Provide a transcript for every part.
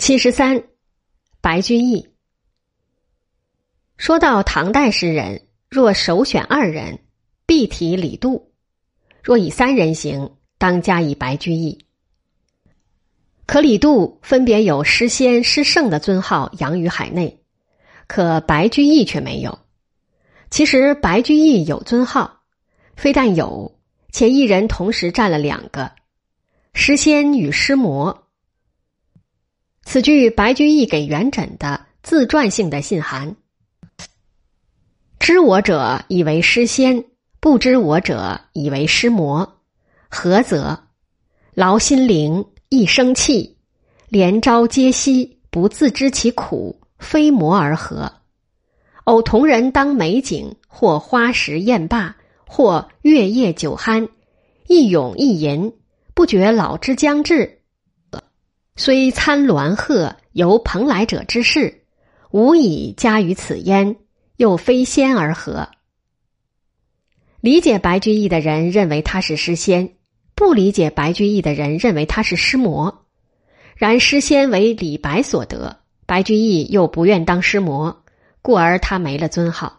七十三，白居易。说到唐代诗人，若首选二人，必提李杜；若以三人行，当加以白居易。可李杜分别有诗仙、诗圣的尊号扬于海内，可白居易却没有。其实白居易有尊号，非但有，且一人同时占了两个：诗仙与诗魔。此句白居易给元稹的自传性的信函。知我者以为诗仙，不知我者以为诗魔。何则？劳心灵，一生气，连朝皆夕，不自知其苦，非魔而何？偶同人当美景，或花时宴罢，或月夜酒酣，一咏一吟，不觉老之将至。虽参鸾鹤由蓬莱者之事，无以加于此焉，又非仙而何？理解白居易的人认为他是诗仙，不理解白居易的人认为他是诗魔。然诗仙为李白所得，白居易又不愿当诗魔，故而他没了尊号。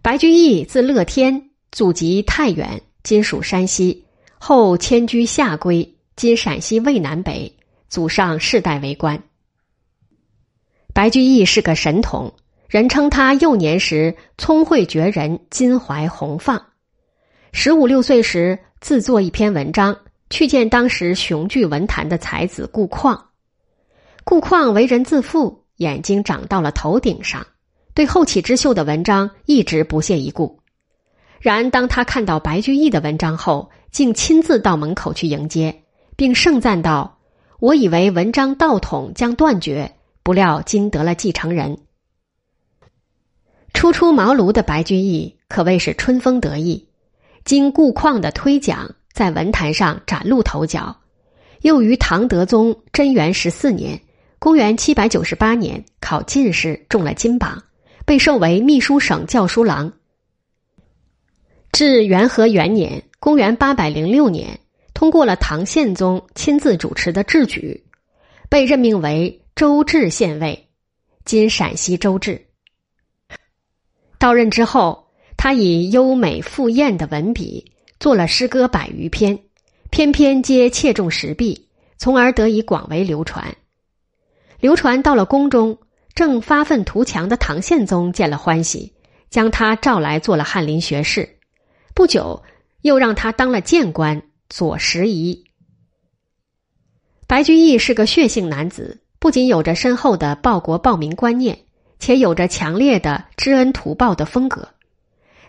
白居易字乐天，祖籍太原（今属山西），后迁居下归。今陕西渭南北，祖上世代为官。白居易是个神童，人称他幼年时聪慧绝人，襟怀宏放。十五六岁时，自作一篇文章，去见当时雄踞文坛的才子顾况。顾况为人自负，眼睛长到了头顶上，对后起之秀的文章一直不屑一顾。然当他看到白居易的文章后，竟亲自到门口去迎接。并盛赞道：“我以为文章道统将断绝，不料今得了继承人。”初出茅庐的白居易可谓是春风得意，经顾况的推讲，在文坛上崭露头角。又于唐德宗贞元十四年（公元七百九十八年）考进士，中了金榜，被授为秘书省校书郎。至元和元年（公元八百零六年）。通过了唐宪宗亲自主持的制举，被任命为周至县尉，今陕西周至。到任之后，他以优美富艳的文笔，做了诗歌百余篇，篇篇皆切中时弊，从而得以广为流传。流传到了宫中，正发愤图强的唐宪宗见了欢喜，将他召来做了翰林学士，不久又让他当了谏官。左拾遗。白居易是个血性男子，不仅有着深厚的报国报民观念，且有着强烈的知恩图报的风格。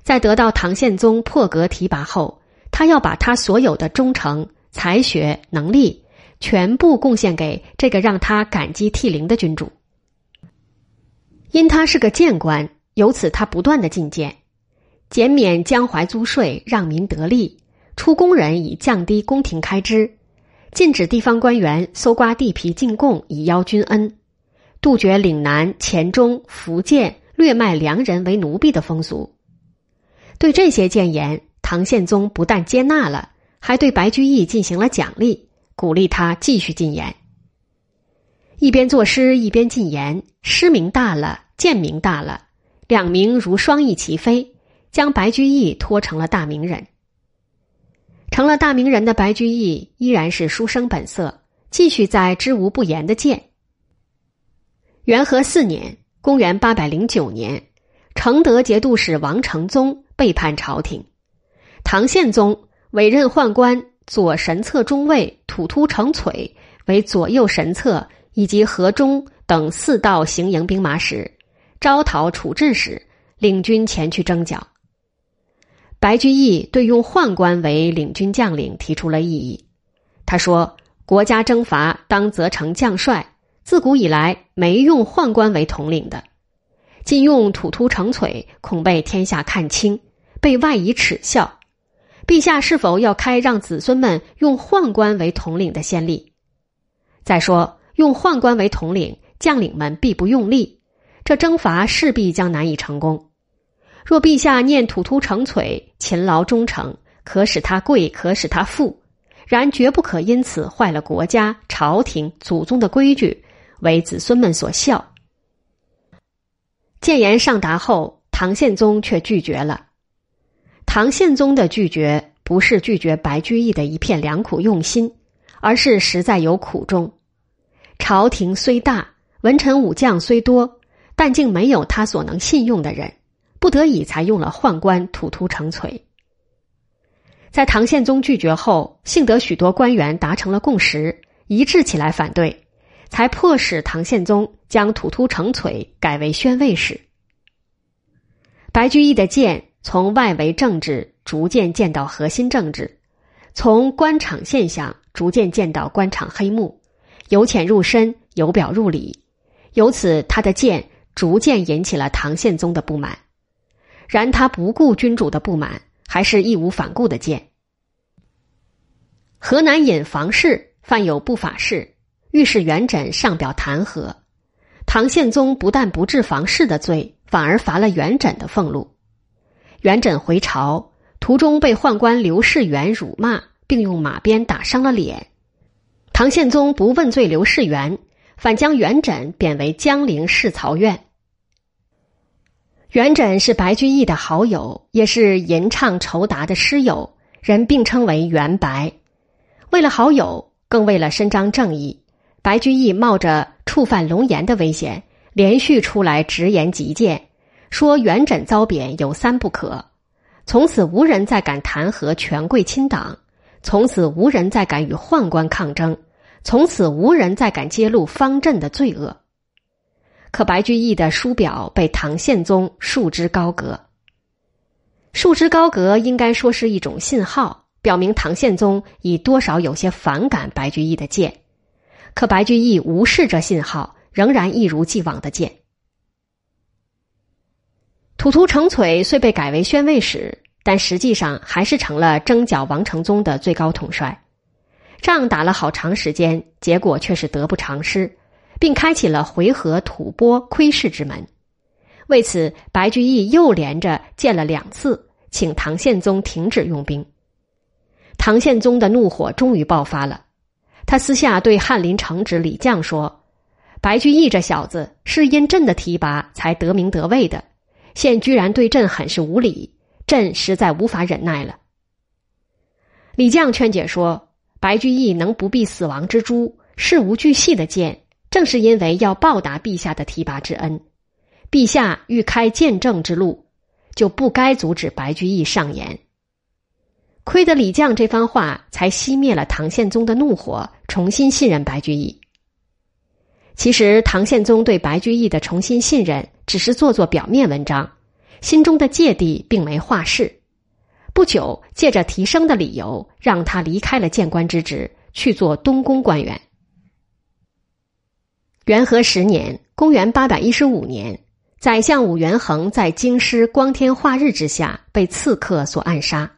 在得到唐宪宗破格提拔后，他要把他所有的忠诚、才学、能力全部贡献给这个让他感激涕零的君主。因他是个谏官，由此他不断的进谏，减免江淮租税，让民得利。出工人以降低宫廷开支，禁止地方官员搜刮地皮进贡以邀君恩，杜绝岭南、黔中、福建掠卖良人为奴婢的风俗。对这些谏言，唐宪宗不但接纳了，还对白居易进行了奖励，鼓励他继续进言。一边作诗一边进言，诗名大了，谏名大了，两名如双翼齐飞，将白居易拖成了大名人。成了大名人的白居易依然是书生本色，继续在知无不言的谏。元和四年（公元八百零九年），承德节度使王承宗背叛朝廷，唐宪宗委任宦官左神策中尉吐突成璀为左右神策以及河中等四道行营兵马使，招讨处置使，领军前去征剿。白居易对用宦官为领军将领提出了异议。他说：“国家征伐当责成将帅，自古以来没用宦官为统领的。今用土突成璀，恐被天下看轻，被外夷耻笑。陛下是否要开让子孙们用宦官为统领的先例？再说，用宦官为统领，将领们必不用力，这征伐势必将难以成功。”若陛下念吐突成璀，勤劳忠诚，可使他贵，可使他富，然绝不可因此坏了国家、朝廷、祖宗的规矩，为子孙们所笑。谏言上达后，唐宪宗却拒绝了。唐宪宗的拒绝不是拒绝白居易的一片良苦用心，而是实在有苦衷。朝廷虽大，文臣武将虽多，但竟没有他所能信用的人，不得已才用了宦官土突成璀。在唐宪宗拒绝后，幸得许多官员达成了共识，一致起来反对，才迫使唐宪宗将土突成璀改为宣慰使。白居易的剑从外围政治逐渐见到核心政治，从官场现象逐渐见到官场黑幕，由浅入深，由表入里，由此他的剑逐渐引起了唐宪宗的不满。然他不顾君主的不满，还是义无反顾的剑。河南尹房氏犯有不法事，御史元稹上表弹劾，唐宪宗不但不治房氏的罪。反而罚了元稹的俸禄。元稹回朝途中被宦官刘士元辱骂，并用马鞭打伤了脸。唐宪宗不问罪刘士元，反将元稹贬为江陵侍曹院。元稹是白居易的好友，也是吟唱酬答的诗友，人并称为元白。为了好友，更为了伸张正义，白居易冒着触犯龙颜的危险。连续出来直言极谏，说元稹遭贬有三不可：从此无人再敢弹劾权贵亲党；从此无人再敢与宦官抗争；从此无人再敢揭露方阵的罪恶。可白居易的书表被唐宪宗束之高阁。束之高阁应该说是一种信号，表明唐宪宗已多少有些反感白居易的谏。可白居易无视这信号。仍然一如既往的贱。土图成璀虽被改为宣慰使，但实际上还是成了征剿王承宗的最高统帅。仗打了好长时间，结果却是得不偿失，并开启了回纥吐蕃窥视之门。为此，白居易又连着见了两次，请唐宪宗停止用兵。唐宪宗的怒火终于爆发了，他私下对翰林承旨李绛说。白居易这小子是因朕的提拔才得名得位的，现居然对朕很是无礼，朕实在无法忍耐了。李绛劝解说：“白居易能不避死亡之诛，事无巨细的见，正是因为要报答陛下的提拔之恩。陛下欲开见证之路，就不该阻止白居易上言。亏得李绛这番话，才熄灭了唐宪宗的怒火，重新信任白居易。”其实，唐宪宗对白居易的重新信任只是做做表面文章，心中的芥蒂并没化释。不久，借着提升的理由，让他离开了谏官之职，去做东宫官员。元和十年（公元八百一十五年），宰相武元衡在京师光天化日之下被刺客所暗杀，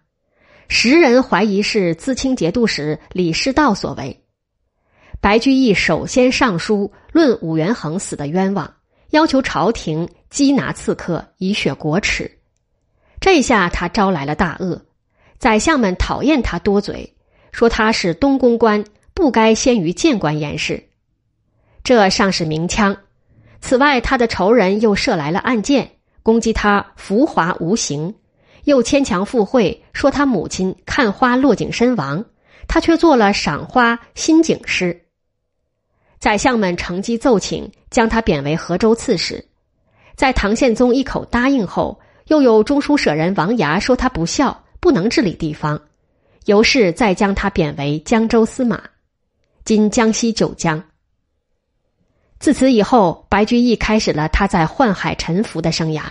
时人怀疑是自清节度使李师道所为。白居易首先上书论武元衡死的冤枉，要求朝廷缉拿刺客，以雪国耻。这下他招来了大恶，宰相们讨厌他多嘴，说他是东宫官，不该先于谏官言事。这尚是明枪，此外他的仇人又射来了暗箭，攻击他浮华无形，又牵强附会，说他母亲看花落井身亡，他却做了赏花新景诗。宰相们乘机奏请，将他贬为河州刺史。在唐宪宗一口答应后，又有中书舍人王牙说他不孝，不能治理地方，由是再将他贬为江州司马，今江西九江。自此以后，白居易开始了他在宦海沉浮的生涯，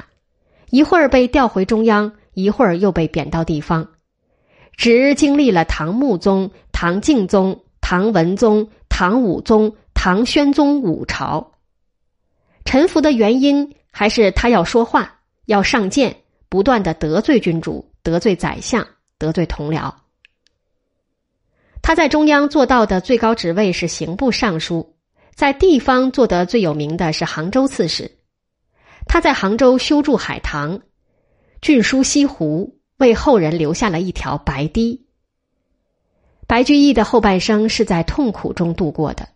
一会儿被调回中央，一会儿又被贬到地方，只经历了唐穆宗、唐敬宗、唐文宗、唐武宗。唐宣宗五朝臣服的原因，还是他要说话，要上谏，不断的得罪君主，得罪宰相，得罪同僚。他在中央做到的最高职位是刑部尚书，在地方做得最有名的是杭州刺史。他在杭州修筑海棠，郡书西湖，为后人留下了一条白堤。白居易的后半生是在痛苦中度过的。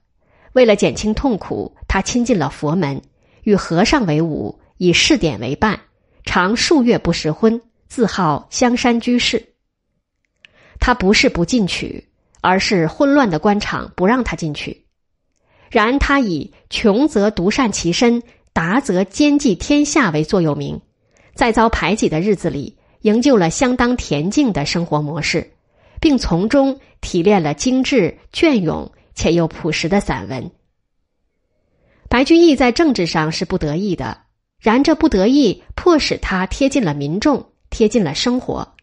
为了减轻痛苦，他亲近了佛门，与和尚为伍，以试点为伴，常数月不食荤，自号香山居士。他不是不进取，而是混乱的官场不让他进去。然他以穷则独善其身，达则兼济天下为座右铭，在遭排挤的日子里，营救了相当恬静的生活模式，并从中提炼了精致隽永。且又朴实的散文。白居易在政治上是不得意的，然这不得意迫使他贴近了民众，贴近了生活，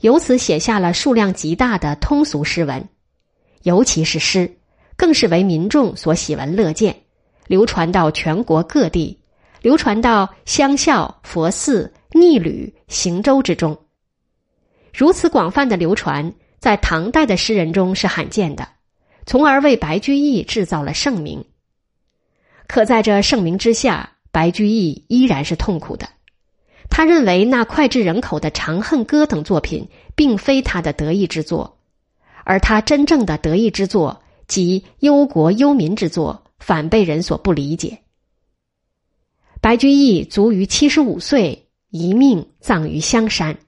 由此写下了数量极大的通俗诗文，尤其是诗，更是为民众所喜闻乐见，流传到全国各地，流传到乡校、佛寺、逆旅、行舟之中。如此广泛的流传，在唐代的诗人中是罕见的。从而为白居易制造了盛名。可在这盛名之下，白居易依然是痛苦的。他认为那脍炙人口的《长恨歌》等作品并非他的得意之作，而他真正的得意之作即忧国忧民之作，反被人所不理解。白居易卒于七十五岁，一命葬于香山。